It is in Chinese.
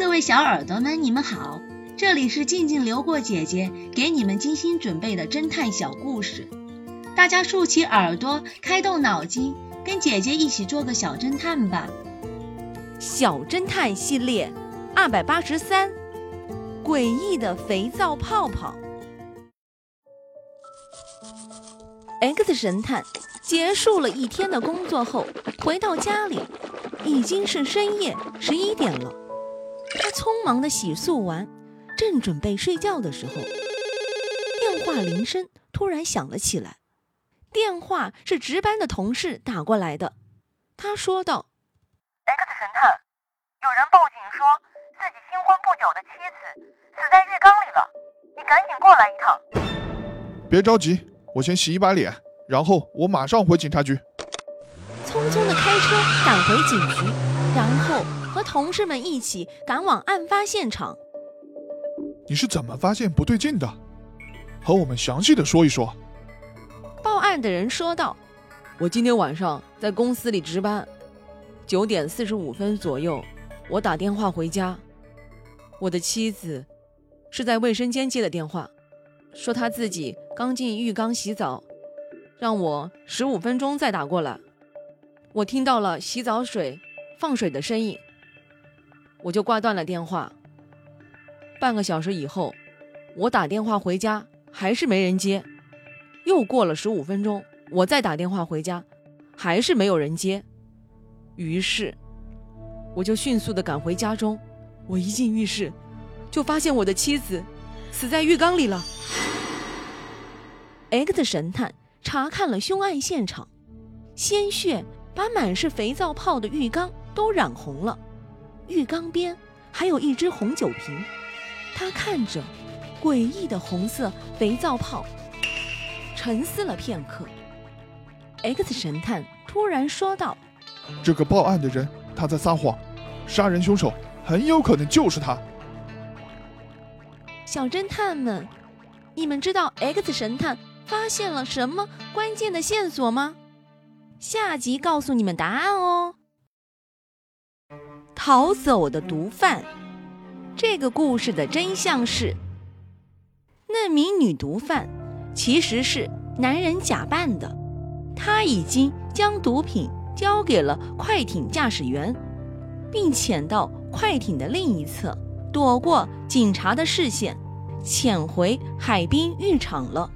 各位小耳朵们，你们好，这里是静静流过姐姐给你们精心准备的侦探小故事，大家竖起耳朵，开动脑筋，跟姐姐一起做个小侦探吧。小侦探系列二百八十三，诡异的肥皂泡泡。X 神探结束了一天的工作后，回到家里，已经是深夜十一点了。他匆忙的洗漱完，正准备睡觉的时候，电话铃声突然响了起来。电话是值班的同事打过来的。他说道：“X 神探，有人报警说自己新婚不久的妻子死在浴缸里了，你赶紧过来一趟。”别着急，我先洗一把脸，然后我马上回警察局。匆匆的开车赶回警局，然后。和同事们一起赶往案发现场。你是怎么发现不对劲的？和我们详细的说一说。报案的人说道：“我今天晚上在公司里值班，九点四十五分左右，我打电话回家，我的妻子是在卫生间接的电话，说她自己刚进浴缸洗澡，让我十五分钟再打过来。我听到了洗澡水放水的声音。”我就挂断了电话。半个小时以后，我打电话回家还是没人接。又过了十五分钟，我再打电话回家，还是没有人接。于是，我就迅速的赶回家中。我一进浴室，就发现我的妻子死在浴缸里了。X 神探查看了凶案现场，鲜血把满是肥皂泡的浴缸都染红了。浴缸边还有一只红酒瓶，他看着诡异的红色肥皂泡，沉思了片刻。X 神探突然说道：“这个报案的人他在撒谎，杀人凶手很有可能就是他。”小侦探们，你们知道 X 神探发现了什么关键的线索吗？下集告诉你们答案哦。逃走的毒贩。这个故事的真相是，那名女毒贩其实是男人假扮的。他已经将毒品交给了快艇驾驶员，并潜到快艇的另一侧，躲过警察的视线，潜回海滨浴场了。